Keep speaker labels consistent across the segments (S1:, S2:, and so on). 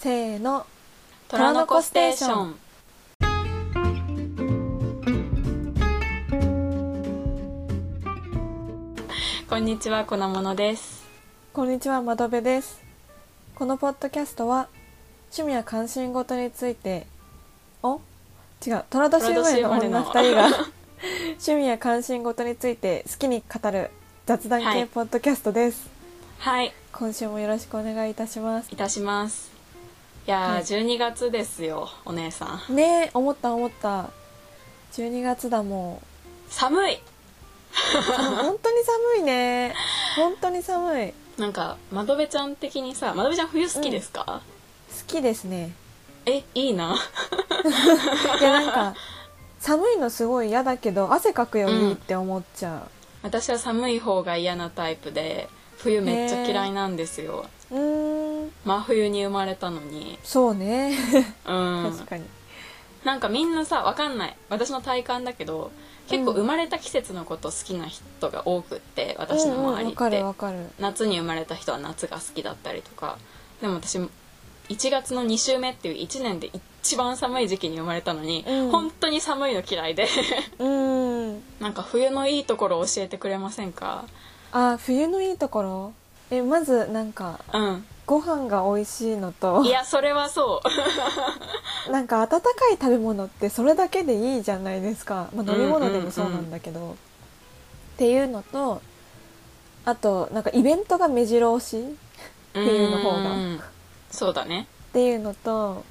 S1: せーの。
S2: 虎の子ステーション。こんにちは粉物です。
S1: こんにちは窓辺です。このポッドキャストは趣味や関心事についてお？違う虎年生まれの女2人が 趣味や関心事について好きに語る雑談
S2: はい。
S1: 系ポッドキャストです、
S2: はい。
S1: 今週もよろしくお願いいたします。
S2: いたしますいやー、
S1: はい。
S2: 12月ですよお姉さん。
S1: ねえ思った思った。12月だも
S2: 寒い。う
S1: 本当に寒いね。本当に寒い。
S2: なんか窓辺ちゃん的にさ窓辺ちゃん冬好きですか、
S1: 好きですね。
S2: えいいな。
S1: いやなんか寒いのすごい嫌だけど汗かくよりって思っちゃ
S2: 私は寒い方が嫌なタイプで冬めっちゃ嫌いなんですよ。
S1: ううーん
S2: 真冬に生まれたのに。
S1: そうね。
S2: うん。
S1: 確かに。
S2: なんかみんなさわかんない。私の体感だけど結構
S1: うん。
S2: 生まれた季節のこと好きな人が多くって私の
S1: うんうん
S2: 周りっ
S1: わかる
S2: て
S1: わかる。
S2: 夏に生まれた人は夏が好きだったりとか。でも私1月の2週目っていう1年で一番寒い時期に生まれたのに、
S1: うん。
S2: 本当に寒いの嫌いで。
S1: うーん。
S2: なんか冬のいいところ教えてくれませんか？
S1: あ冬のいいところ？えまずなんか
S2: うん。
S1: ご飯が美味しいのと
S2: いやそれはそう。
S1: なんか温かい食べ物ってそれだけでいいじゃないですか、まあ、飲み物でもそうなんだけど、っていうのとあとなんかイベントが目白押し
S2: って
S1: いうの方が。
S2: んそうだね。
S1: っていうのと、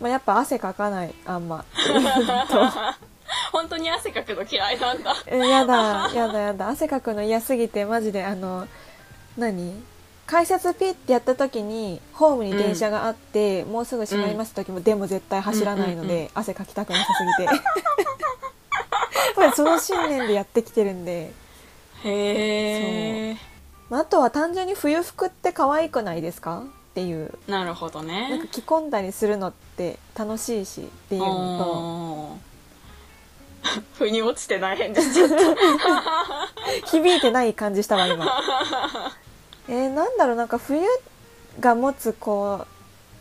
S1: まあ、やっぱ汗かかない。あんま
S2: 本当に汗かくの嫌いなんだ。
S1: えやだやだやだ。汗かくの嫌すぎてマジであの何？改札ピッてやった時にホームに電車があって、もうすぐ閉まります時も、でも絶対走らないので、
S2: うんうんう
S1: 汗かきたくなさすぎて。その信念でやってきてるんで、
S2: へえ
S1: まあ、あとは単純に冬服って可愛くないですか？っていう。
S2: なるほど
S1: なんか
S2: ね
S1: 着込んだりするのって楽しいしっていうの
S2: おー。腑に落ちてない返事しちゃっ
S1: と響いてない感じしたわ今えー、なんだろうなんか冬が持つこ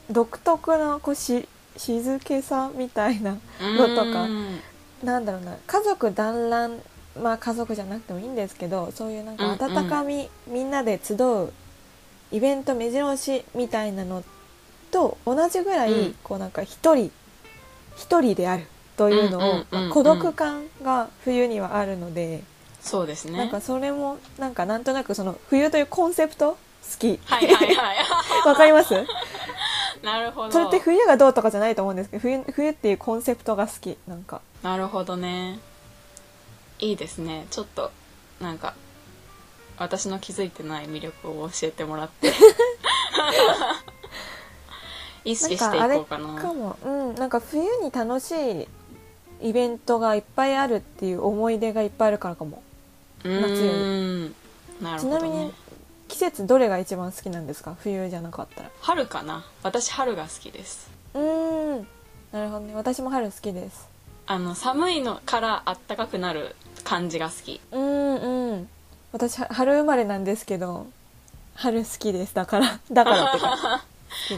S1: う独特なこうし静けさみたいな
S2: た
S1: のとか
S2: うん
S1: なんだろうな家族団らんまあ家族じゃなくてもいいんですけどそういうなんか温かみ、みんなで集うイベント目白押しみたいなのと同じぐらい、
S2: うん。
S1: こうなんか一人一人であるというのを、
S2: うんうんうんうん。
S1: まあ孤独感が冬にはあるので、
S2: そうですね。
S1: なんかそれもなんかなんとなくその冬というコンセプト好き。
S2: はいはいはい。
S1: わかります？
S2: なるほど。
S1: それって冬がどうとかじゃないと思うんですけど冬冬っていうコンセプトが好きなんか。
S2: なるほどね。いいですね。ちょっとなんか私の気づいてない魅力を教えてもらって。意識していこうかな。
S1: かも。うん。なんか冬に楽しいイベントがいっぱいあるっていう思い出がいっぱいあるからかも
S2: うーん。なるほど、ね、
S1: ちなみに季節どれが一番好きなんですか？冬じゃなかったら。
S2: 春かな。私春が好きです。
S1: うーん。なるほどね。私も春好きです。
S2: あの寒いのからあったかくなる感じが好き。
S1: うんうん。私は春生まれなんですけど春好きです。だから だからってか。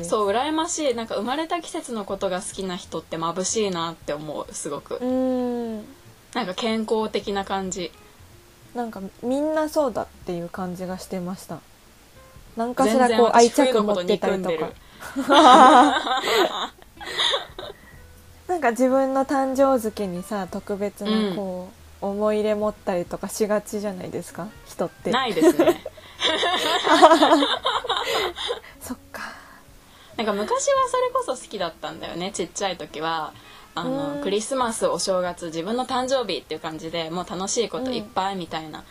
S2: そう羨ましい。なんか生まれた季節のことが好きな人って眩しいなって思うすごく。
S1: うーん。
S2: なんか健康的な感じ
S1: なんかみんなそうだっていう感じがしてました。何かしらこう愛着持ってたりとか。なんか自分の誕生月にさ特別なこう、思い入れ持ったりとかしがちじゃないですか？人って。
S2: ないですね。
S1: そっか。
S2: なんか昔はそれこそ好きだったんだよねちっちゃい時はあの
S1: うん。
S2: クリスマスお正月自分の誕生日っていう感じでもう楽しいこといっぱいみたいな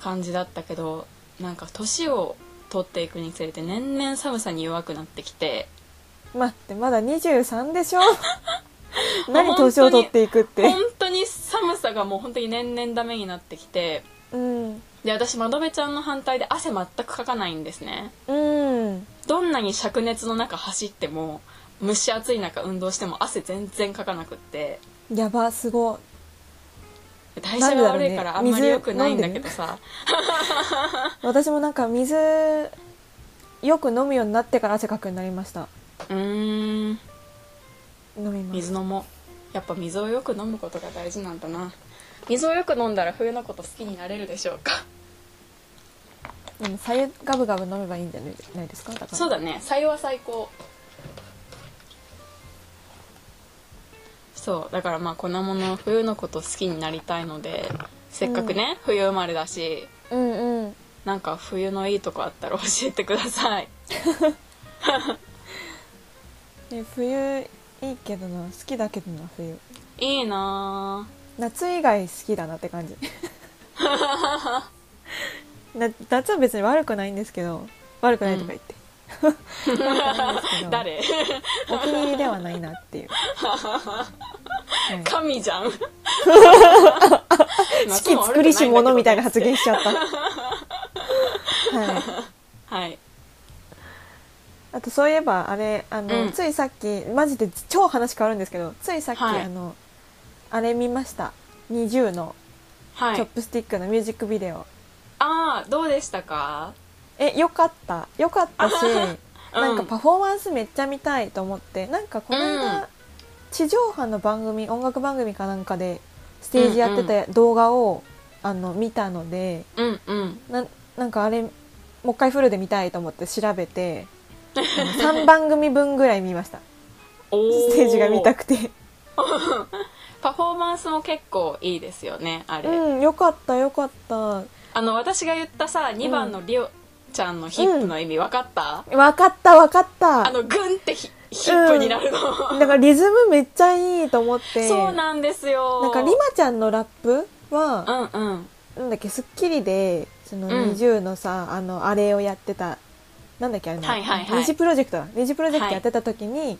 S2: 感じだったけど、なんか年を取っていくにつれて年々寒さに弱くなってきて。
S1: 待ってまだ23でしょ？何年を取っていくって？
S2: 本当に寒さがもう本当に年々ダメになってきて。
S1: うん。
S2: で私窓辺ちゃんの反対で汗全くかかないんですね。
S1: うん。
S2: どんなに灼熱の中走っても蒸し暑い中運動しても汗全然かかなくって。
S1: やばすご
S2: 代謝が悪いからあんまり良くないんだけどさ、
S1: い 私もなんか水よく飲むようになってから汗かくようになりました。
S2: うーん。
S1: 飲みます。
S2: 水飲もう。やっぱ水をよく飲むことが大事なんだな。水をよく飲んだら冬のこと好きになれるでしょうか。
S1: でも左右ガブガブ飲めばいいんじゃないですか？だから。
S2: そうだね。採用は最高そうだからまあ粉もの冬のこと好きになりたいのでせっかくね、冬生まれだし
S1: うんうん。
S2: なんか冬のいいとこあったら教えてください。
S1: え冬いいけどな好きだけどな冬。
S2: いいな
S1: 夏以外好きだなって感じ。な夏は別に悪くないんですけど悪くないとか言って、
S2: 誰？
S1: お気に入りではないなっていう、はい
S2: 神じゃん。
S1: 四季作りし者みたいな発言しちゃった。はい。
S2: はい。
S1: あとそういえばあれあの、
S2: うん。
S1: ついさっきマジで超話変わるんですけどついさっき、
S2: はい。
S1: あのあれ見ました。20の
S2: はい。
S1: チョップスティックのミュージックビデオ、
S2: ああどうでしたか？
S1: えよかった。よかったし、
S2: うん。
S1: なんかパフォーマンスめっちゃ見たいと思って。なんかこの間、
S2: うん。
S1: 地上波の番組音楽番組かなんかでステージやってた動画を、あの見たので
S2: うんうん。
S1: ななんかあれもう一回フルで見たいと思って調べてあの3番組分ぐらい見ました。ステージが見たくて。
S2: パフォーマンスも結構いいですよねあれ、
S1: うんよかったよかった。
S2: あの私が言ったさ2番のリオちゃんのヒップの意味分かった、
S1: わかったわかった。
S2: あのグンってヒヒップになるの、
S1: だからリズムめっちゃいいと思って。
S2: そうなんですよ。
S1: なんかリマちゃんのラップは、
S2: うんうん。
S1: なんだっけ『スッキリ』でその
S2: うん。
S1: 20のさ、あのあれをやってたなんだっけあれ、
S2: はいはいはい。
S1: 二次プロジェクトだ。二次プロジェクトやってた時に、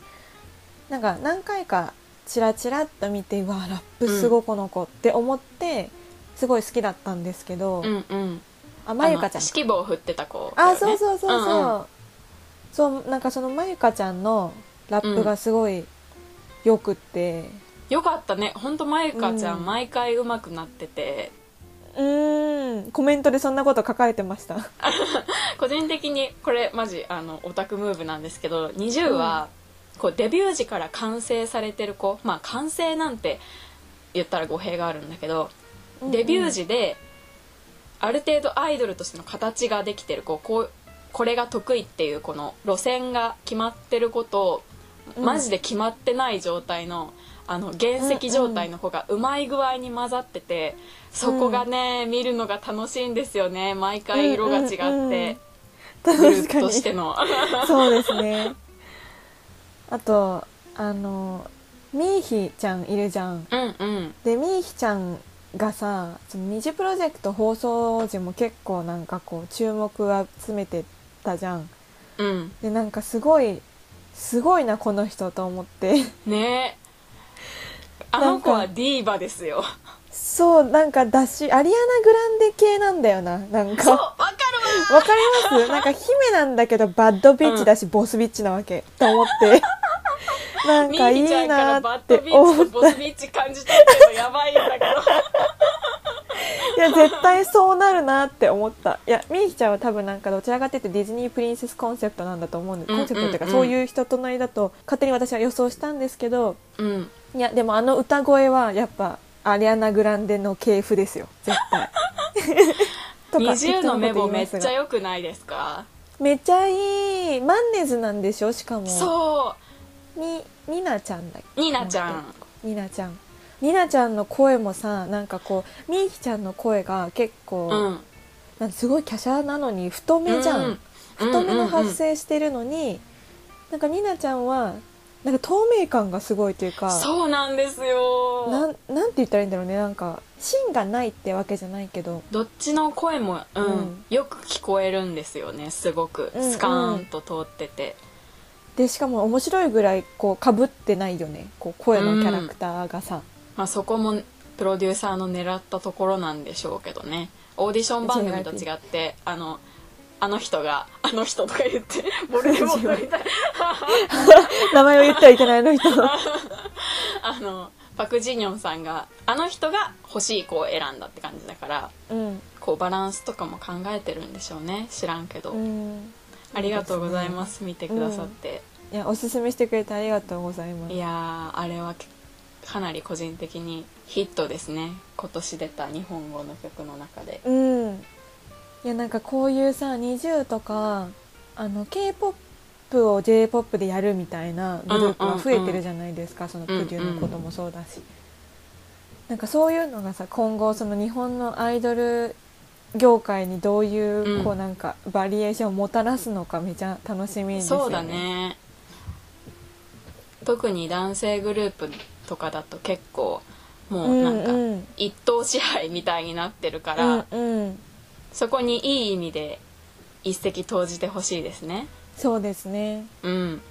S1: なんか何回かチラチラっと見てうわラップすごいこの子って思って、すごい好きだったんですけど、
S2: うんうん
S1: あまゆかちゃん
S2: 指揮棒振ってた子ね、
S1: あそうそうそうそう、
S2: んん。
S1: そうなんかそのまゆかちゃんのラップがすごいよくって。
S2: よかったね。ほんとまゆかちゃん、
S1: うん。
S2: 毎回上手くなってて。
S1: うーん。コメントでそんなこと書かれてました。
S2: 個人的にこれマジあのオタクムーブなんですけど20は、こうデビュー時から完成されてる子。まあ完成なんて言ったら語弊があるんだけど、デビュー時である程度アイドルとしての形ができてる子こうこれが得意っていうこの路線が決まってる子と、
S1: うん。
S2: マジで決まってない状態のあの原石状態の子がうまい具合に混ざってて、そこがね見るのが楽しいんですよね。毎回色が違って、
S1: うんうんうん
S2: グループとしての。
S1: そうですね。あとあのミーヒちゃんいるじゃん。
S2: うんうん。
S1: でミーヒちゃんがさその二次プロジェクト放送時も結構なんかこう注目集めてたじゃん。
S2: うん。
S1: でなんかすごいすごいなこの人と思って。
S2: ね。えあの子はディーバですよ。
S1: そうなんかだしアリアナ・グランデ系なんだよななん
S2: そう
S1: か
S2: わか
S1: わかります？なんか姫なんだけどバッドビッチだし、ボスビッチなわけと思ってなん
S2: る
S1: かいいなって思った
S2: とボスビッチ感じたけどやばいんだけど
S1: いや絶対そうなるなって思った。いやミーヒちゃんは多分なんかどちらかというとディズニープリンセスコンセプトなんだと思うコンセプトっていうか
S2: うん
S1: そういう人となりだと勝手に私は予想したんですけど
S2: うん。
S1: いやでもあの歌声はやっぱアリアナ・グランデの系譜ですよ。絶対。とか
S2: 20のメモめっちゃ良くないですか？
S1: めっちゃいい。マンネズなんでしょ？しかも。
S2: そ
S1: にニナちゃんだっけ？
S2: うニナちゃん。
S1: ニナちゃん。ニナちゃんの声もさなんかこうミーヒちゃんの声が結構、
S2: うん。
S1: なんかすごい華奢なのに太めじゃん、
S2: うん。
S1: 太めの発
S2: うん
S1: 声してるのに、なんかニナちゃんはなんか透明感がすごいというか
S2: そうなんですよ。
S1: なんなんて言ったらいいんだろうね。なんか芯がないってわけじゃないけど。
S2: どっちの声も、うん。
S1: うん。
S2: よく聞こえるんですよねすごく。
S1: うんうん。
S2: スカーンと通ってて、
S1: でしかも面白いぐらいこうかぶってないよね。こう声のキャラクターがさ、
S2: まあ、そこもプロデューサーの狙ったところなんでしょうけどね。オーディション番組と違ってあのあの人があの人とか言って ボルデモートみたい。
S1: 名前を言ってはいけないあの人。
S2: あのパク・ジニョンさんがあの人が欲しい子を選んだって感じだから
S1: うん。
S2: こうバランスとかも考えてるんでしょうね。知らんけど、
S1: うん
S2: ありがとうございます。見てくださって、
S1: いいやおすすめしてくれてありがとうございます。
S2: いやーあれはけかなり個人的にヒットですね。今年出た日本語の曲の中で。
S1: うん。いやなんかこういうさ NiziU とかあの k p o p を j p o p でやるみたいなグループが増えてるじゃないですか、そのプデュのこともそうだし、なんかそういうのがさ今後その日本のアイドル業界にどういう、
S2: うん。
S1: こうなんかバリエーションをもたらすのかめちゃ楽しみですよね。
S2: そうだね。特に男性グループとかだと結構もうなんか
S1: うん。うん
S2: 一党支配みたいになってるから、
S1: うんうん。
S2: そこにいい意味で一石投じてほしいですね。
S1: そうですね。
S2: うん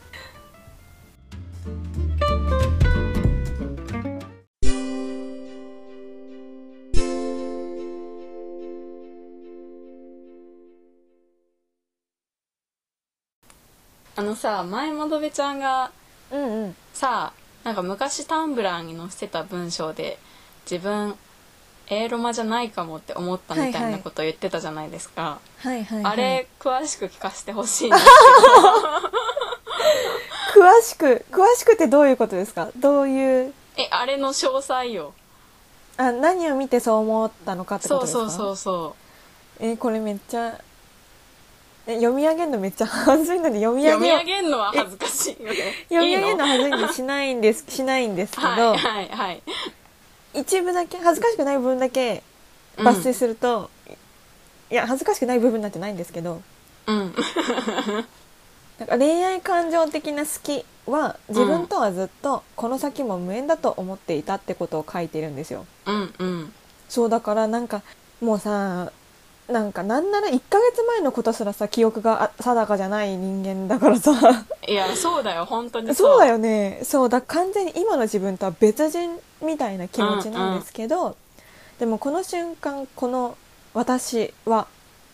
S2: あのさ前もどべちゃんが
S1: うんうん。
S2: さなんか昔タンブラーに載せてた文章で自分エーロマじゃないかもって思ったみた
S1: はい
S2: なことを言ってたじゃないですか、
S1: はいはい、はい、
S2: あれ詳しく聞かせてほしいんです
S1: 詳しく詳しくってどういうことですか？どういう？
S2: えあれの詳細よ。
S1: あ何を見てそう思ったのかってことですか？
S2: そうそうそうそ
S1: えーこれめっちゃえ読み上げるのめっちゃ 恥ずいので読
S2: う
S1: み上
S2: 読み上げるのは恥ずかしい。
S1: 読み上げるの恥ずいんでしないんですしないんですけど、
S2: はいはいはい。
S1: 一部だけ恥ずかしくない部分だけ抜粋すると、いや恥ずかしくない部分なんてないんですけど。
S2: うん。
S1: なんか恋愛感情的な好きは自分とはずっとこの先も無縁だと思っていたってことを書いてるんですよ。
S2: うんうん。
S1: そうだからなんかもうさなんかなんなら1ヶ月前のことすらさ記憶があ定かじゃない人間だからさ。
S2: いやそうだよ。本当に
S1: そう。だよね。そう。だ完全に今の自分とは別人みたいな気持ちなんですけど、でもこの瞬間この私は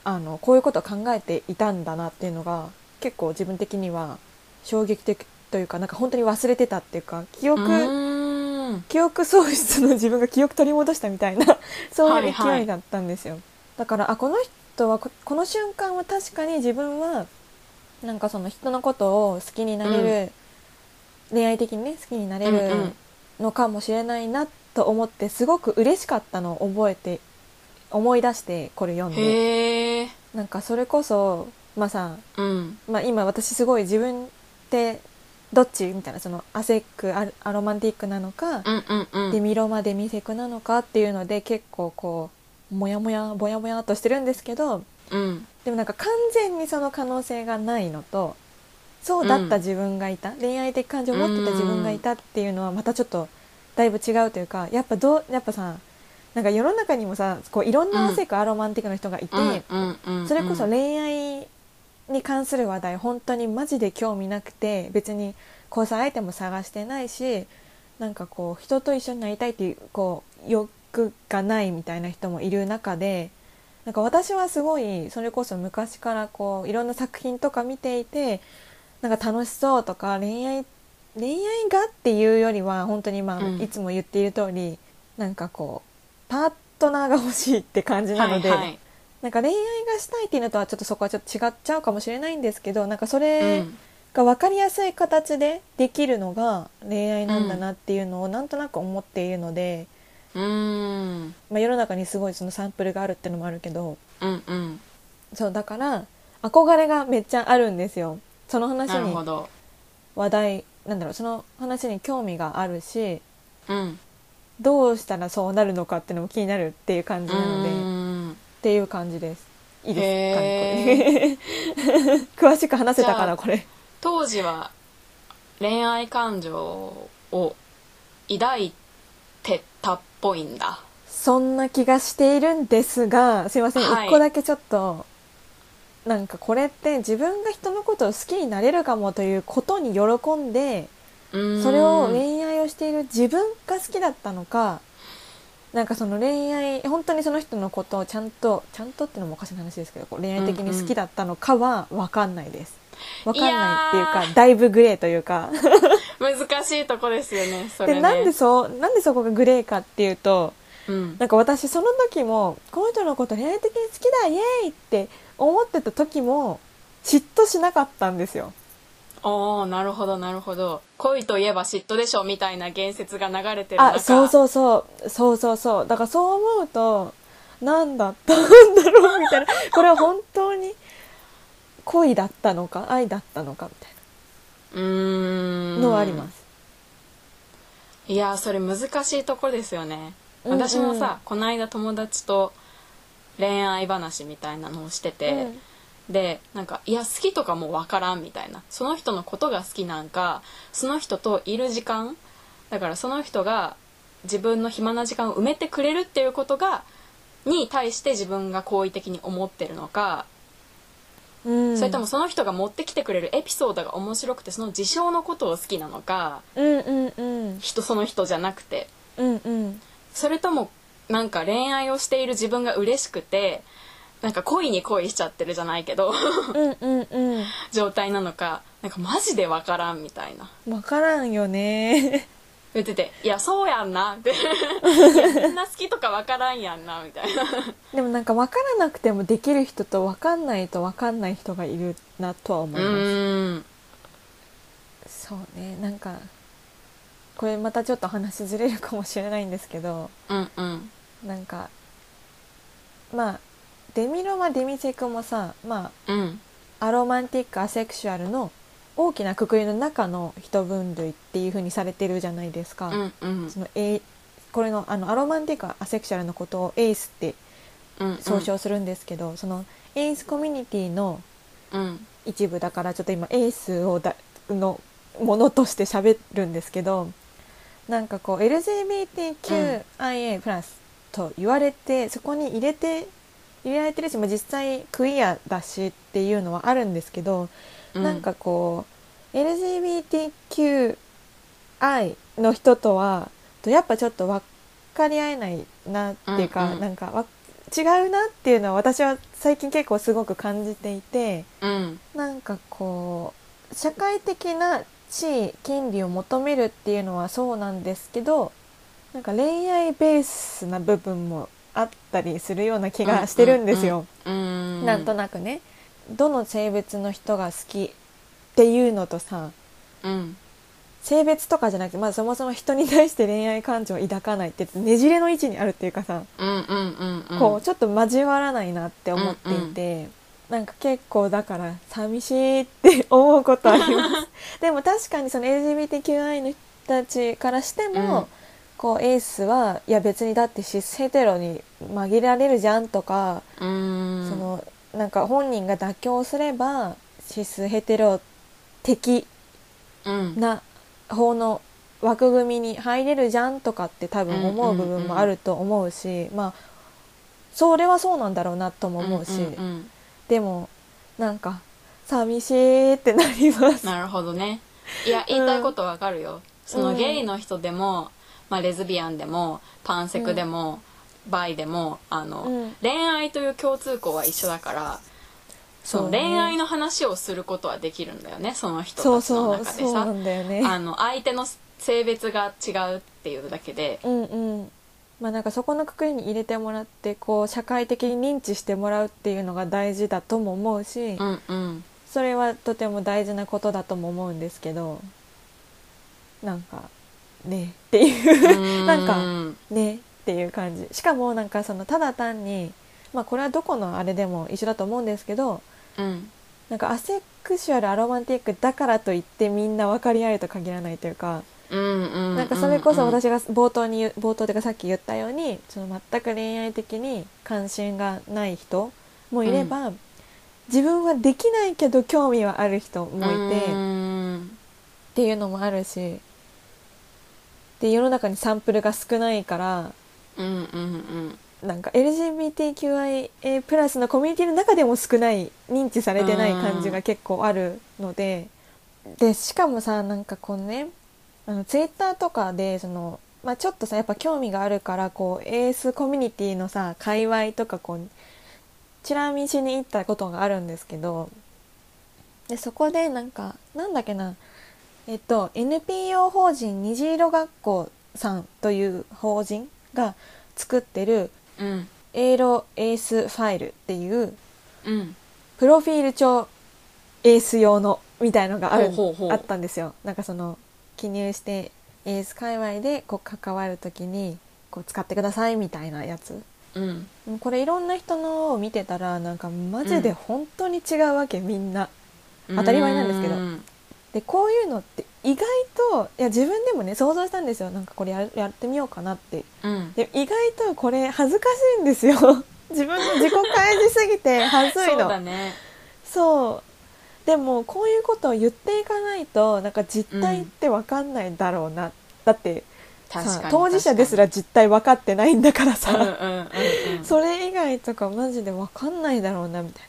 S1: あのこういうことを考えていたんだなっていうのが結構自分的には衝撃的というかなんか本当に忘れてたっていうか記憶、記憶喪失の自分が記憶取り戻したみたいな そういう
S2: はいはい。
S1: 勢いだったんですよ、だからあこの人はここの瞬間は確かに自分はなんかその人のことを好きになれる、恋愛的にね好きになれ
S2: うんう
S1: る
S2: ん。
S1: のかもしれないなと思ってすごく嬉しかったのを覚えて思い出してこれ読んで。なんかそれこそまあさ
S2: うん。
S1: まあ、今私すごい自分ってどっちみたいなそのアセックアアロマンティックなのか、
S2: うんうんうん。
S1: デミロマデミセクなのかっていうので結構こうモヤモヤボヤボヤっとしてるんですけど
S2: うん。
S1: でもなんか完全にその可能性がないのとそうだった自分がいた、恋愛的感情を持ってた自分がいたっていうのはまたちょっとだいぶ違うというかやっぱどうやっぱさなんか世の中にもさこういろんなアセック、アロマンティックな人がいて、
S2: うん。うん。うん。
S1: それこそ恋愛に関する話題本当にマジで興味なくて別に交際相手も探してないしなんかこう人と一緒になりたいっていうこう欲がないみたいな人もいる中でなんか私はすごいそれこそ昔からこういろんな作品とか見ていてなんか楽しそうとか恋愛恋愛がっていうよりは本当にまあ、
S2: うん
S1: いつも言っている通りなんかこうパートナーが欲しいって感じなので。
S2: はいはい
S1: なんか恋愛がしたいっていうのとはちょっとそこはちょっと違っちゃうかもしれないんですけどなんかそ
S2: う
S1: れ
S2: ん
S1: が分かりやすい形でできるのが恋愛なんだなっていうのをなんとなく思っているので、
S2: うーん。
S1: まあ、世の中にすごいそのサンプルがあるってのもあるけど
S2: うんうん。
S1: そうだから憧れがめっちゃあるんですよ。その話に
S2: なるほど。
S1: 話題なんだろうその話に興味があるし
S2: うん。
S1: どうしたらそうなるのかっていうのも気になるっていう感じなので
S2: う
S1: っていう感じです。いいです。
S2: へ
S1: かね 詳しく話せたかなこれ。
S2: 当時は恋愛感情を抱いてたっぽいんだ。
S1: そんな気がしているんですがすいません、一
S2: はい。
S1: 個だけちょっとなんかこれって自分が人のことを好きになれるかもということに喜んでそれを恋愛をしている自分が好きだったのかなんかその恋愛本当にその人のことをちゃんとちゃんとってのもおかしな話ですけど恋愛的に好きだったのかは分かんないです。分かんないっていうかだいぶグレーというか
S2: 難しいとこですよねそれね。
S1: でなんでそうなんでそこがグレーかっていうと
S2: うん。
S1: なんか私その時もこの人のこと恋愛的に好きだイエーイって思ってた時も嫉妬しなかったんですよ。
S2: おーなるほどなるほど。恋といえば嫉妬でしょみたいな言説が流れてる中。
S1: あそうそうそう。そうそうそう。だからそう思うと何だったんだろうみたいな。これは本当に恋だったのか愛だったのかみたいう
S2: ーん。
S1: なのはあります、
S2: いやーそれ難しいところですよね、
S1: うんうん。
S2: 私もさこの間友達と恋愛話みたいなのをしてて、でなんかいや好きとかもう分からんみたいな。その人のことが好きなんかその人といる時間だからその人が自分の暇な時間を埋めてくれるっていうことがに対して自分が好意的に思ってるのか、
S1: うん、
S2: それともその人が持ってきてくれるエピソードが面白くてその事象のことを好きなのか
S1: うんうんうん。
S2: 人その人じゃなくて。
S1: うんうん。
S2: それともなんか恋愛をしている自分が嬉しくてなんか恋に恋しちゃってるじゃないけど
S1: うんうんうん。
S2: 状態なのかなんかマジでわからんみたいな。
S1: 分からんよね
S2: 言ってて「いやそうやんな」って。みんな好きとかわからんやんなみたいな。
S1: でもなんか分からなくてもできる人と分かんないと分かんない人がいるなとは思
S2: う
S1: います。そうね。なんかこれまたちょっと話ずれるかもしれないんですけど
S2: うんうん。
S1: なんかまあデミロマデミセクもさ、まあ
S2: うん。
S1: あアロマンティックアセクシュアルの大きなくくりの中の一分類っていう風にされてるじゃないですか、
S2: うんうん。
S1: そのエこれのあのアロマンティックアセクシュアルのことをエイスって
S2: うん
S1: 総称するんですけど、そのエイスコミュニティの
S2: うん。
S1: 一部だからちょっと今エイスをだのものとして喋るんですけどなんかこう LGBTQIA+ プラスと言われてそこに入れて入れられてるし、まあ、実際クイアだしっていうのはあるんですけど、
S2: うん。
S1: なんかこう LGBTQI の人とはとやっぱちょっと分かり合えないなっていうか、
S2: うんうん。
S1: なんかわ違うなっていうのは私は最近結構すごく感じていて
S2: うん。
S1: なんかこう社会的な地位権利を求めるっていうのはそうなんですけどなんか恋愛ベースな部分もあったりするような気がしてるんですよ。
S2: うん。うん。
S1: なんとなくねどの性別の人が好きっていうのとさ
S2: うん。
S1: 性別とかじゃなくてまずそもそも人に対して恋愛感情を抱かないってねじれの位置にあるっていうかさ、
S2: うんうんうんうん。
S1: こうちょっと交わらないなって思っていて、なんか結構だから寂しいって思うことあります。でも確かにその LGBTQI の人たちからしても、
S2: うん。
S1: こうエースはいや別にだってシスヘテロに紛れられるじゃんとか、そのなんか本人が妥協すればシスヘテロ的
S2: うん。
S1: な法の枠組みに入れるじゃんとかって多分思う部分もあると思うし、まあそれはそうなんだろうなとも思うし、
S2: んんん。
S1: でもなんか寂しいってなります。
S2: なるほどね。いや言いたいことわかるよ、そのゲイの人でも、まあ、レズビアンでもパンセクでも、バイでもあの、
S1: うん。
S2: 恋愛という共通項は一緒だからその恋愛の話をすることはできるんだよねその人たちの中でさ。
S1: ね。
S2: あの相手の性別が違うっていうだけで。
S1: うんうん。まあなんかそこのくくりに入れてもらってこう社会的に認知してもらうっていうのが大事だとも思うし、
S2: うんうん。
S1: それはとても大事なことだとも思うんですけどなんかねっていう。なんか
S2: うん
S1: ねっていう感じ。しかもなんかそのただ単にまあこれはどこのあれでも一緒だと思うんですけど
S2: うん。
S1: なんかアセクシュアルアロマンティックだからといってみんな分かり合えると限らないというか、
S2: うんうん。
S1: なんかそれこそ私が冒頭に冒頭というかさっき言ったようにその全く恋愛的に関心がない人もいれば、自分はできないけど興味はある人もいて、
S2: うん。
S1: っていうのもあるしで世の中にサンプルが少ないから
S2: うんうんうん。
S1: なんか LGBTQIA+ プラスのコミュニティの中でも少ない認知されてない感じが結構あるのででしかもさなんかこのねあのツイッターとかでその、まあ、ちょっとさやっぱ興味があるからこうエースコミュニティのさ界隈とかこうチラ見しに行ったことがあるんですけどでそこでなんかなんだっけなえっと NPO 法人虹色学校さんという法人が作ってる
S2: うん
S1: エーロエースファイルっていう
S2: うん
S1: プロフィール帳エース用のみたいのがあるあったんですよ。なんかその記入してエース界隈でこう関わる時にこう使ってくださいみたいなやつ。
S2: うん。
S1: これいろんな人のを見てたらなんかマジで本当に違うわけ、みんな。当たり前なんですけど。
S2: うん。
S1: でこういうのって意外といや自分でもね想像したんですよ。なんかこれややってみようかなって。
S2: うん。
S1: で意外とこれ恥ずかしいんですよ。自分の自己開示すぎて恥ずい
S2: そう
S1: の
S2: だね。
S1: そう。でもこういうことを言っていかないとなんか実態って分かんないだろうな、だって当事者ですら実態分かってないんだからさ、
S2: 確かにうんうんうんうん。
S1: それ以外とかマジで分かんないだろうなみたい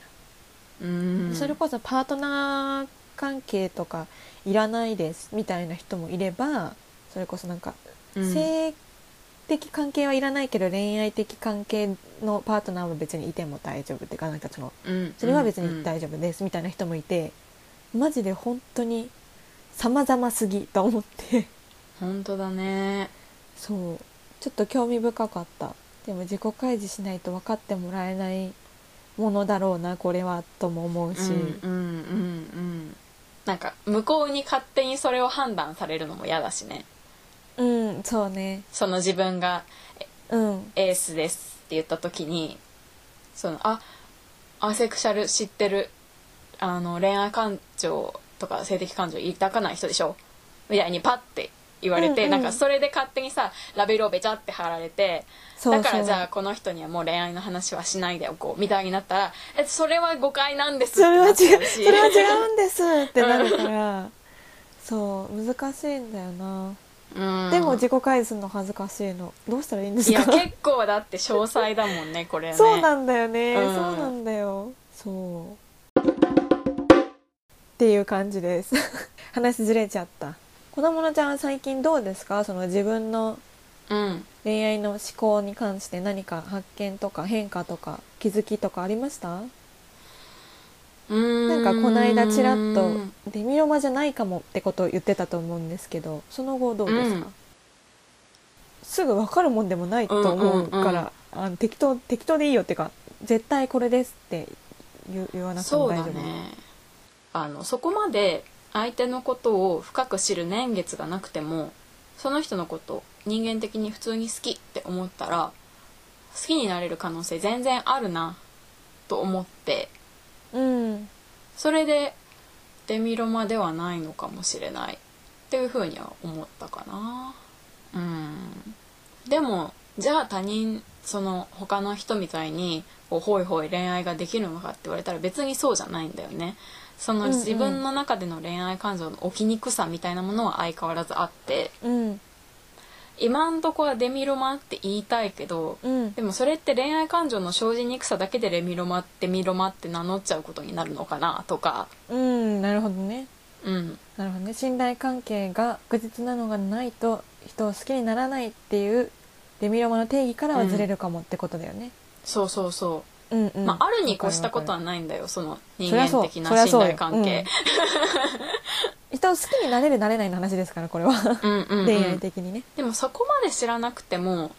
S2: うん。
S1: な、それこそパートナー関係とかいらないですみたいな人もいればそれこそなんか
S2: うん。
S1: 性的関係はいらないけど恋愛的関係のパートナーは別にいても大丈夫っていうかなんかその
S2: うん
S1: それは別に
S2: うん
S1: 大丈夫ですみたいな人もいてマジで本当に様々すぎと思って。
S2: 本当だね。
S1: そう。ちょっと興味深かった。でも自己開示しないと分かってもらえないものだろうなこれはとも思うし、
S2: うんうんうんうんなんか向こうに勝手にそれを判断されるのも嫌だしね。
S1: うんそうね。
S2: その自分が
S1: うん。
S2: エースですって言った時にそのあアセクシャル知ってるあの恋愛感情とか性的感情抱かない人でしょ？みたいにパッて言われて、
S1: うんうん。
S2: なんかそれで勝手にさラベルをべちゃって貼られてだからじゃあこの人にはもう恋愛の話はしないでおこうみたいになったらえそれは誤解なんです
S1: それは違うそれは違うんですってなるから。そう難しいんだよな、
S2: うん。
S1: でも自己開示するの恥ずかしいの。どうしたらいいんですか？
S2: いや結構だって詳細だもんね これね。
S1: そうなんだよね、
S2: うん。
S1: そうなんだよ。そう。っていう感じです。話ずれちゃった子供のちゃんは最近どうですか？その自分の
S2: うん。
S1: 恋愛の思考に関して何か発見とか変化とか気づきとかありました？
S2: な
S1: なんかこの間ちらっとデミロマじゃないかもってことを言ってたと思うんですけどその後どうですか、
S2: うん。
S1: すぐ分かるもんでもないと思うから、あの適当適当でいいよっていうか絶対これですって言わなくても大丈夫。
S2: だね。あのそこまで相手のことを深く知る年月がなくてもその人のこと人間的に普通に好きって思ったら好きになれる可能性全然あるなと思って。
S1: うん。
S2: それでデミロマではないのかもしれない。っていうふうには思ったかな。うん。でもじゃあ他人その他の人みたいにこうホイホイ恋愛ができるのかって言われたら別にそうじゃないんだよねその
S1: うんうん。
S2: 自分の中での恋愛感情の起きにくさみたいなものは相変わらずあって
S1: うん。
S2: 今んとこはデミロマって言いたいけど
S1: うん。
S2: でもそれって恋愛感情の生じにくさだけでレミロマってミロマって名乗っちゃうことになるのかなとか。
S1: うん。なるほどね。
S2: うん。
S1: なるほどね。信頼関係が確実なのがないと人を好きにならないっていうデミロマの定義からはずれるかもってことだよね、
S2: そうそうそう
S1: うんうん。
S2: まあ、あるに越したことはないんだよその人間的な信頼関係。
S1: る人を好きになれるなれないの話ですからこれは。
S2: うんうんうん。
S1: 恋愛的にね。
S2: でもそこまで知らなくても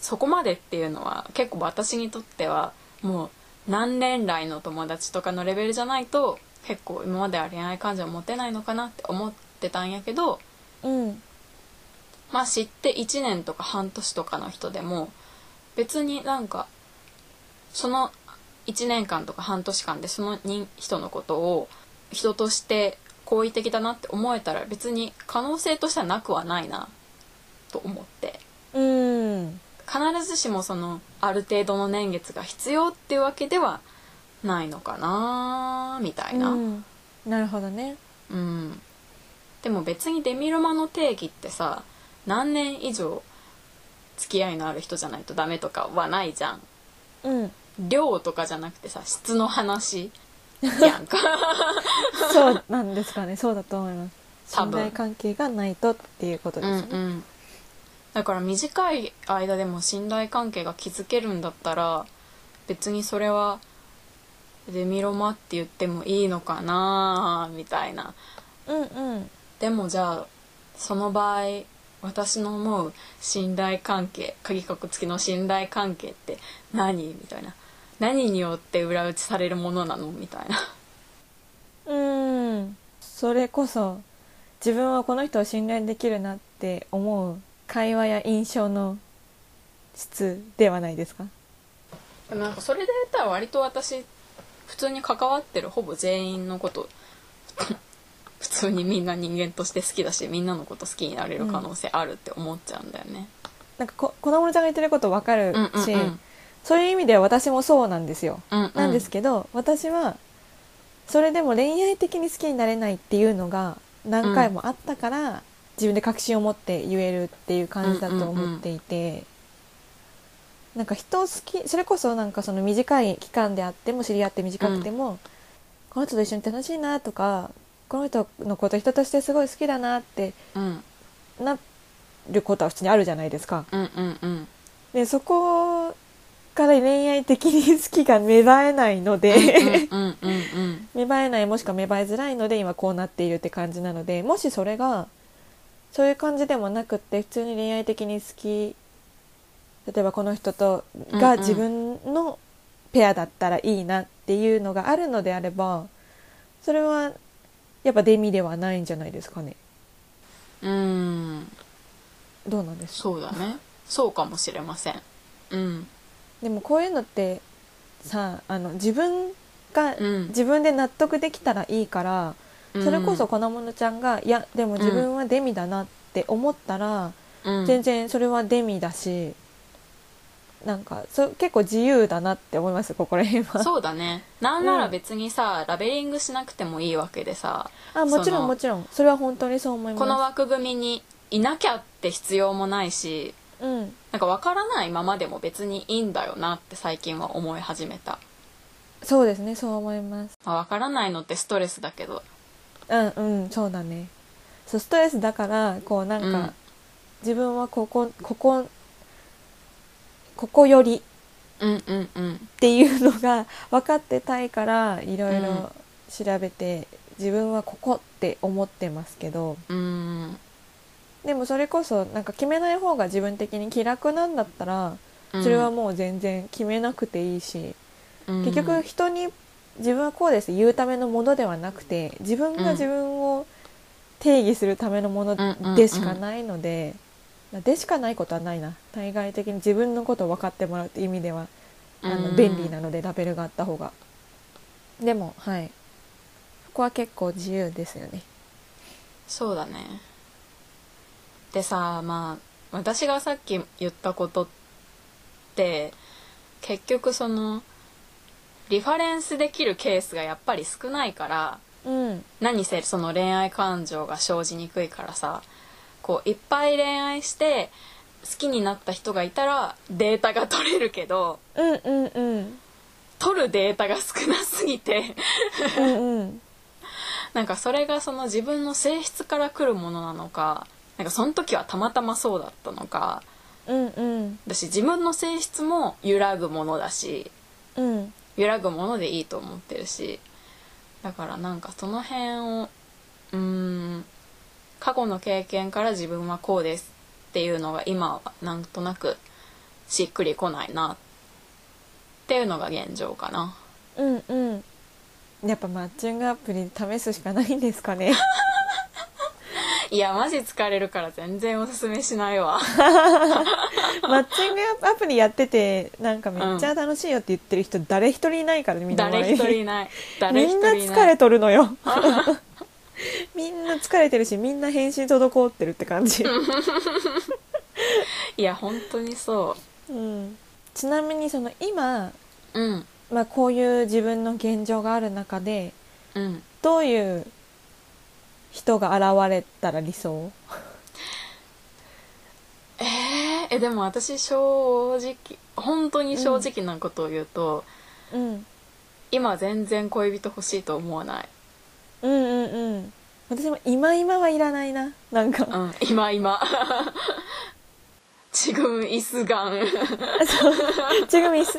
S2: そこまでっていうのは結構私にとってはもう何年来の友達とかのレベルじゃないと結構今までは恋愛感情持てないのかなって思ってたんやけど
S1: うん。
S2: まあ知って1年とか半年とかの人でも別になんかその1年間とか半年間でその人人のことを人として好意的だなって思えたら別に可能性としてはなくはないなと思って。
S1: うん
S2: 必ずしもそのある程度の年月が必要っていうわけではないのかなみたいな、
S1: うん。なるほどね。
S2: うん、でも別にデミロマの定義ってさ何年以上付き合いのある人じゃないとダメとかはないじゃん。
S1: うん
S2: 量とかじゃなくてさ質の話やんか。
S1: そうなんですかね。そうだと思います。信頼関係がないとっていうことですね、
S2: うんうん。だから短い間でも信頼関係が築けるんだったら別にそれはデミロマって言ってもいいのかなみたいな。
S1: うんうん。
S2: でもじゃあその場合私の思う信頼関係鍵括弧付きの信頼関係って何みたいな何によって裏打ちされるものなの？みたいな。
S1: うーそれこそ自分はこの人を信頼できるなって思う会話や印象の質ではないですか？
S2: でもなんかそれで言ったら割と私普通に関わってるほぼ全員のこと。普通にみんな人間として好きだしみんなのこと好きになれる可能性あるって思っちゃうんだよね。
S1: なんかこ子供ちゃんが言ってること分かる
S2: うんうん
S1: し、
S2: うん
S1: そういう意味では私もそうなんですよ、
S2: うんうん。
S1: なんですけど私はそれでも恋愛的に好きになれないっていうのが何回もあったから、自分で確信を持って言えるっていう感じだと思っていて、なんか人を好きそれこそなんかその短い期間であっても知り合って短くても、この人と一緒に楽しいなとかこの人のこと人としてすごい好きだなって
S2: うん。
S1: なることは普通にあるじゃないですか。
S2: うんうんうん。
S1: でそこから恋愛的に好きが芽生えないので、芽生えないもしくは芽生えづらいので今こうなっているって感じなのでもしそれがそういう感じでもなくって普通に恋愛的に好き例えばこの人とが自分のペアだったらいいなっていうのがあるのであればそれはやっぱデミではないんじゃないですかね。
S2: うん。
S1: どうなんですか？
S2: そうだね。そうかもしれません。うん
S1: でもこういうのってさあの自分が
S2: うん。
S1: 自分で納得できたらいいから、それこそ粉物ちゃんがいやでも自分はデミだなって思ったら、
S2: うん。
S1: 全然それはデミだしなんかそ結構自由だなって思いますここら辺は。
S2: そうだね。なんなら別にさ、ラベリングしなくてもいいわけでさ
S1: あもちろんもちろん。それは本当にそう思います。
S2: この枠組みにいなきゃって必要もないし
S1: うん。
S2: なんか分からないままでも別にいいんだよなって最近は思い始めた、
S1: そうですねそう思います。
S2: まあ、分からないのってストレスだけど。
S1: うんうんそうだね。そうストレスだからこうなんか、
S2: うん。
S1: 自分はここここここよりっていうのが分かってたいからいろい
S2: うん。
S1: ろ調べて、自分はここって思ってますけど。
S2: うん
S1: でもそれこそなんか決めない方が自分的に気楽なんだったらそれはもう全然決めなくていいし、
S2: うん。
S1: 結局人に自分はこうです言うためのものではなくて自分が自分を定義するためのものでしかないので、まあでしかないことはないな。対外的に自分のことを分かってもらうって意味ではあの
S2: うん
S1: 便利なのでラベルがあった方が。でもはい。そこは結構自由ですよね。
S2: そうだねでさまあ私がさっき言ったことって結局そのリファレンスできるケースがやっぱり少ないから
S1: うん。
S2: 何せその恋愛感情が生じにくいからさこういっぱい恋愛して好きになった人がいたらデータが取れるけど
S1: うんうんうん。
S2: 取るデータが少なすぎて。
S1: うんうん。
S2: なんかそれがその自分の性質から来るものなのかなんかその時はたまたまそうだったのか
S1: うんうん。
S2: だし自分の性質も揺らぐものだし
S1: うん。
S2: 揺らぐものでいいと思ってるしだからなんかその辺をうーん過去の経験から自分はこうですっていうのが今はなんとなくしっくりこないなっていうのが現状かな。
S1: うんうん。やっぱマッチングアプリで試すしかないんですかね
S2: いやマジ疲れるから全然おすすめしないわ。
S1: マッチングアプリやっててなんかめっちゃ楽しいよって言ってる人誰一人いないからねみんな
S2: 誰一人いない。誰
S1: みんな
S2: 一人いない。
S1: 疲れとるのよ。みんな疲れてるしみんな返信滞ってるって感じ、
S2: いや本当にそ
S1: う。ん、ちなみにその今、
S2: ううん。
S1: まあ、こういう自分の現状がある中で
S2: うん。
S1: どういう人が現れたら理想？
S2: えー、えでも私正直本当に正直なことを言うと、
S1: うん。
S2: 今全然恋人欲しいと思わない。
S1: うんうんうん。私も今今はいらないな。なんか。
S2: うん今今。ちぐむいすがん
S1: ちぐみす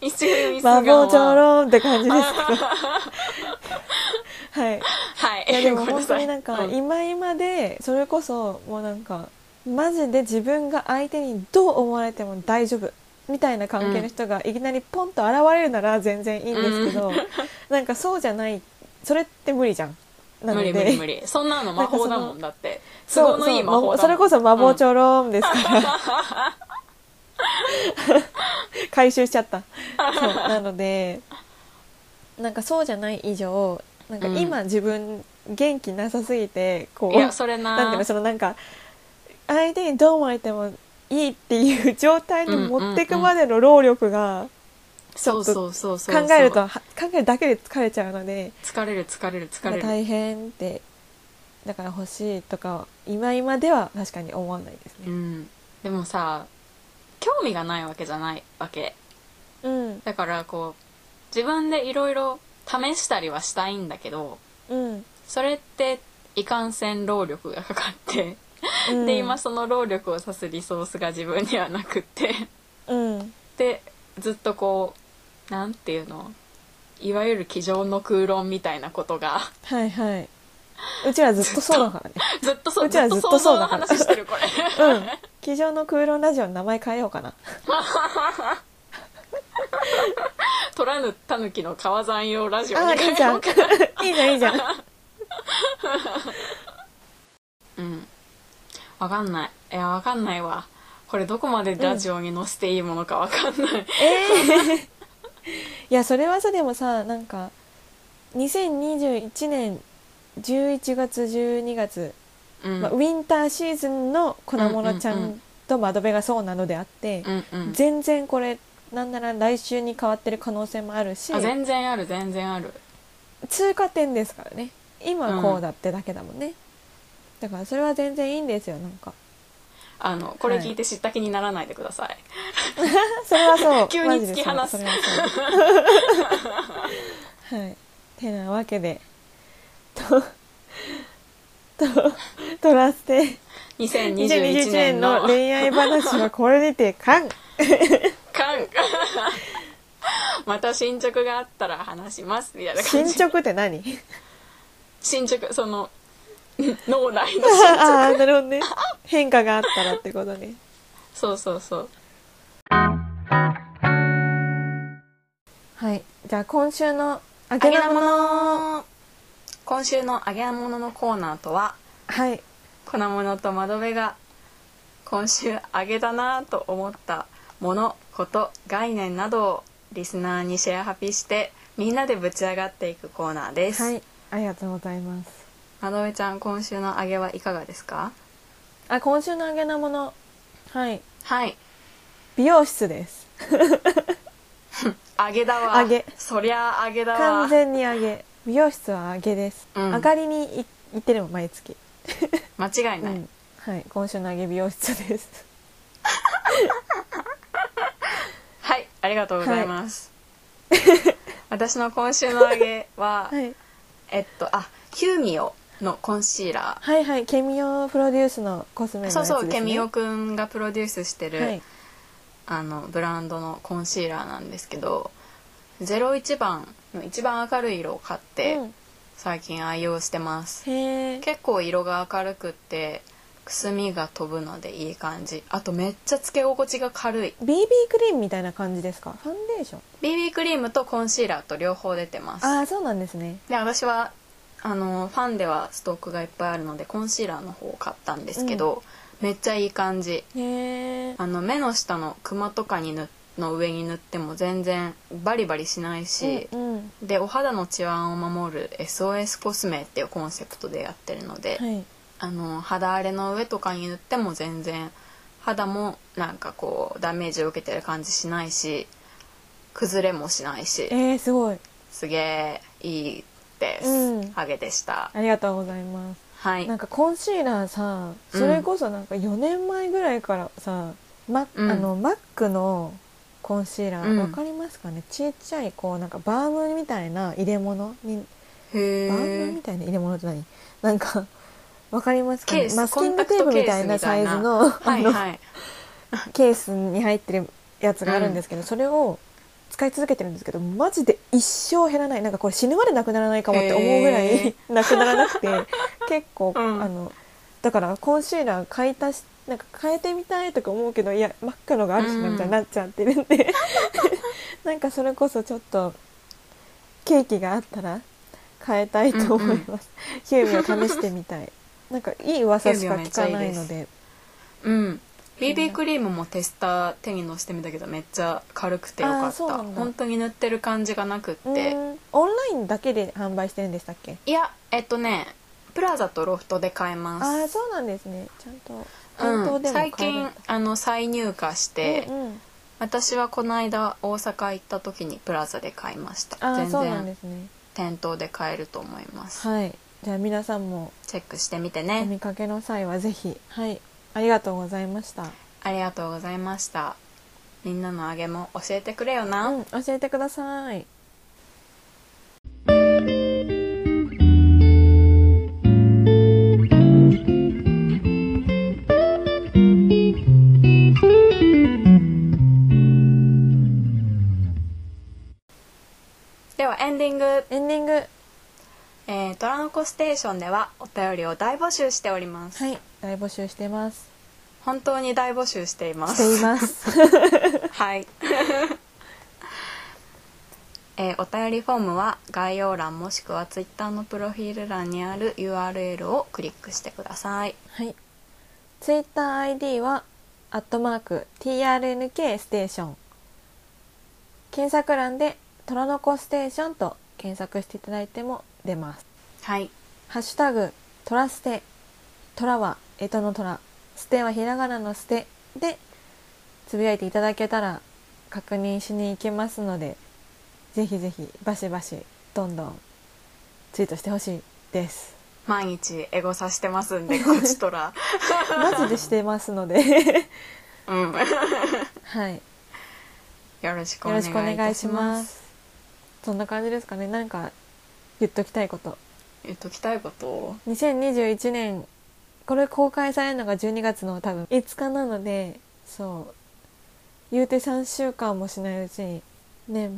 S2: いちぐみすが
S1: 魔
S2: んは。
S1: 法ちょろんって感じですけどはい。
S2: はい。
S1: いやでも本当になんか今今でそれこそもうなんかマジで自分が相手にどう思われても大丈夫。みたいな関係の人がいきなりポンと現れるなら全然いいんですけど、なんかそうじゃないそれって無理じゃん。なので。
S2: 無理無理無理。そんなの魔法だもん。だって。都
S1: そうそうそれこそ魔法ちょろんですから、回収しちゃった。そうなのでなんかそうじゃない以上なんか今自分元気なさすぎてこう
S2: いやそれな。
S1: なんていうのそのなんか相手にどう思われてもいいっていう状態に持っていくまでの労力が
S2: そうそうそうそう。
S1: 考えるとは考えるだけで疲れちゃうので
S2: 疲れる疲れる疲れる。
S1: 大変ってだから欲しいとか今今では確かに思わないですね。
S2: うん。でもさ興味がないわけじゃないわけ。
S1: うん。
S2: だからこう自分でいろいろ試したりはしたいんだけど
S1: うん。
S2: それっていかんせん労力がかかって、
S1: うん、
S2: で今その労力を指すリソースが自分にはなくって
S1: うん。
S2: でずっとこうなんていうのいわゆる机上の空論みたいなことが
S1: はいはい。うちらずっとそうだからね。
S2: ずっとそう
S1: うちらずっとそうだから
S2: の話してるこれ。
S1: うん。机上の空論ラジオの名前変えようかな
S2: 取らぬたぬきの川山用ラジオ
S1: ああ
S2: に
S1: いいじゃん。いいじゃんいいじゃん。
S2: うん。わかんない。いやわかんないわ。これどこまでラジオに載せていいものかわかんない、
S1: ええ いやそれはさでもさなんか2021年11月12月、
S2: うん。
S1: まあ、ウィンターシーズンの粉ものちゃ
S2: ん
S1: と窓辺がそうなのであって、
S2: うんうん。
S1: 全然これなんなら来週に変わってる可能性もあるし
S2: あ全然ある全然ある。
S1: 通過点ですからね。今こうだってだけだもんね、だからそれは全然いいんですよなんか。
S2: あのこれ聞いて知った気にならないでください、
S1: それはそう。
S2: 急に突き放す。
S1: はい。てなわけで。ととトラステ
S2: 2021
S1: 2021
S2: 年の
S1: 恋愛話はこれにて完
S2: かん また進捗があったら話しますみたいな感じ。
S1: 進捗って何？
S2: 進捗その 脳内の進捗。
S1: ああなるほどね。変化があったらってことね。
S2: そうそうそう。
S1: はい。じゃあ今週のあげなもの。
S2: 今週の揚げ物のコーナーとは
S1: はい。
S2: 粉物と窓辺が今週揚げだなと思ったものこと概念などをリスナーにシェアハピしてみんなでぶち上がっていくコーナーです、
S1: はいありがとうございます。
S2: 窓辺ちゃん今週の揚げはいかがですか？
S1: あ今週のあげなもの。はい。
S2: はい。
S1: 美容室です。
S2: 揚げだわ。
S1: 揚げ。
S2: そりゃ揚げだわ。
S1: 完全に揚げ。美容室は揚げです、
S2: うん。
S1: 上がりにい行ってるもん毎月、
S2: 間違いない、
S1: うん。はい今週の揚げ美容室です
S2: はいありがとうございます、私の今週の揚げは、
S1: はい。
S2: えっとあキューミオのコンシーラ
S1: はいはい。ケミオプロデュースのコスメの
S2: ーそう
S1: やつです、ね、
S2: そうケミオくんがプロデュースしてる、
S1: はい。
S2: あのブランドのコンシーラーなんですけど01番の一番明るい色を買って、
S1: うん。
S2: 最近愛用してます。結構色が明るくってくすみが飛ぶのでいい感じ。あとめっちゃつけ心地が軽い。
S1: BB クリームみたいな感じですか？ファンデーション
S2: ？BB クリームとコンシーラーと両方出てます。
S1: ああそうなんですね。
S2: で私はあのファンではストックがいっぱいあるのでコンシーラーの方を買ったんですけど、めっちゃいい感じ。あの目の下のクマとかに塗の上に塗っても全然バリバリしないし、
S1: うんうん。
S2: でお肌の治安を守る SOS コスメっていうコンセプトでやってるので、
S1: はい
S2: あの肌荒れの上とかに塗っても全然肌もなんかこうダメージを受けてる感じしないし崩れもしないし
S1: えー、すごい。
S2: すげえいいです、
S1: うん。
S2: ハゲでした。
S1: ありがとうございます。
S2: はい。
S1: なんかコンシーラーさ
S2: うん。
S1: それこそなんか4年前ぐらいからさ、マ
S2: うん。
S1: あのマックのコンシーラー、
S2: うん。
S1: わかりますかね？ちっちゃいこうなんかバームみたいな入れ物に
S2: へ
S1: バームみ
S2: え
S1: たいな入れ物って何？なんかわかりますか？ねマスキングテープみたいなサイズのあの
S2: はいはい。
S1: ケースに入ってるやつがあるんですけど、それを使い続けてるんですけどマジで一生減らない。なんかこれ死ぬまでなくならないかもって思うぐら
S2: へ
S1: い なくならなくて 結構、
S2: うん。
S1: あのだからコンシーラー買い足しなんか変えてみたいとか思うけどいや真っ赤のがあるしな
S2: うん
S1: みたいになっちゃってるんで。なんかそれこそちょっとケーキがあったら変えたいと思います、ヒューミを試してみたいなんかいい噂しか聞かないので。
S2: うん。BB クリームもテスター手にのしてみたけどめっちゃ軽くてよか
S1: あー
S2: った
S1: そうなんだ。
S2: 本当に塗ってる感じがなくっ
S1: う
S2: て
S1: ん。オンラインだけで販売してるんでしたっけ？
S2: いやえっとねプラザとロフトで買えます。
S1: ああそうなんですね。ちゃんと
S2: うん、最
S1: 買える
S2: 近あの再入荷して、
S1: うんうん。
S2: 私はこの間大阪行った時にプラザで買いました。全
S1: ああそうなんで
S2: 然
S1: すね。
S2: 店頭で買えると思います。
S1: はいじゃあ皆さんも
S2: チェックしてみて
S1: お
S2: ね
S1: 見かけの際はぜひはいありがとうございました。
S2: ありがとうございました。みんなのあげも教えてくれよな、
S1: うん教えてください。
S2: ではエンディング。
S1: エンディング
S2: えー、トラノコステーションではお便りを大募集しております、
S1: はい大募集してます。
S2: 本当に大募集していま
S1: し
S2: す
S1: ています。
S2: はい、えーお便りフォームは概要欄もしくは Twitter のプロフィール欄にある URL をクリックしてください。
S1: はい。ツイッター ID は、アットマーク、TRNK ステーション。検索欄で、トラノコステーションと検索していただいても出ます。
S2: はい
S1: ハッシュタグ、トラステ。トラは、干支のトラ。ステはひらがなのステで、つぶやいていただけたら、確認しに行けますので、ぜひぜひ、バシバシ、どんどん、ツイートしてほしいです。
S2: 毎日エゴさしてますんで こちとら
S1: マジでしてますので。
S2: うん
S1: はい。
S2: よろしくお
S1: よろ
S2: 願いいたします
S1: しくお願いします。そんな感じですかね。なんか言っときたいこと。
S2: 言っときたいこと
S1: ？2021年これ公開されるのが12月の多分5日なので、そう言うて3週間もしないうちに年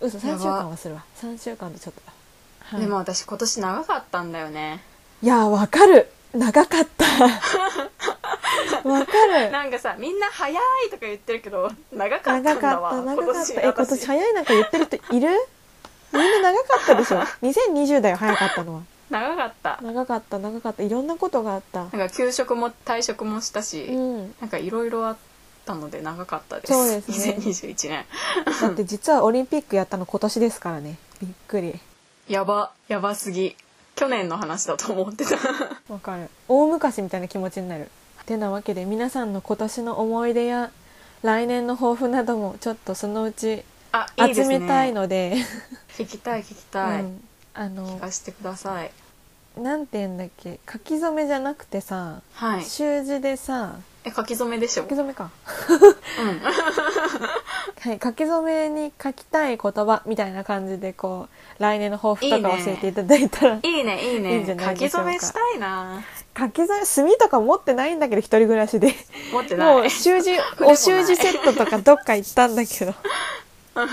S1: 末。嘘3週間はするわ。3週間とちょっとだ。はい、
S2: でも私今年長かったんだよね
S1: いやわかる。長かった。わかる。
S2: なんかさみんな早いとか言ってるけど長かったん
S1: 長か
S2: だわ
S1: った長かったえ今
S2: 私
S1: 年早いなんか言ってる人いる？みんな長かったでしょ？2020だよ早かったのは。
S2: 長かった。
S1: 長かった長かった。いろんなことがあった。
S2: なんか休職も退職もしたし、
S1: うん。
S2: なんかいろいろあったので長かったです。
S1: そうですね。
S2: 2021年。
S1: だって実はオリンピックやったの今年ですからね。びっくり。
S2: やばやばすぎ。去年の話だと思ってた。
S1: わかる。大昔みたいな気持ちになる。てなわけで皆さんの今年の思い出や来年の抱負などもちょっとそのうち
S2: あいいですね。
S1: 集めたいので。
S2: 聞きたい聞きたい、
S1: うん、あの
S2: 聞かせてください。
S1: なんて言うんだっけ？書き初めじゃなくてさ、
S2: はい。
S1: 習字でさ。
S2: え書き初めでしょ？
S1: 書き初めか。
S2: うん。
S1: はい、書き初めに書きたい言葉みたいな感じでこう来年の抱負とか
S2: いいね。
S1: 教えていただいたら
S2: いいねいいね。
S1: いいんじゃない
S2: 書き
S1: でしょうか。
S2: 初めしたいな。
S1: 書き初め墨とか持ってないんだけど一人暮らしで。
S2: 持ってない。
S1: もう習字 お習字セットとかどっか行ったんだけど なん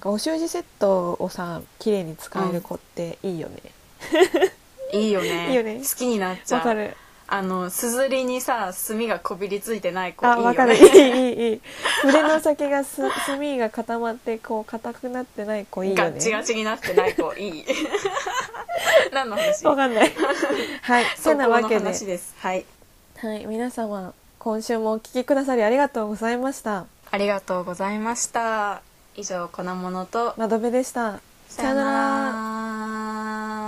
S1: かお習字セットをさ綺麗に使える子っていいよね。
S2: いいよね。
S1: いいよね。
S2: 好きになっちゃう。
S1: わかる。
S2: あのすずりにさ墨がこびりついてない子いいよね。
S1: あわかる。いいいいいい。筆の先がす 墨が固まってこう硬くなってない子いいよ
S2: ガッチガ
S1: ね
S2: チになってない子いい。何の話？
S1: わかんない。はい。
S2: そ
S1: て
S2: この
S1: なわけで。
S2: 話です。はい。
S1: はい、皆様今週もお聞きくださりありがとうございました。
S2: ありがとうございました以上、粉物と
S1: 窓辺でした。
S2: さよなら。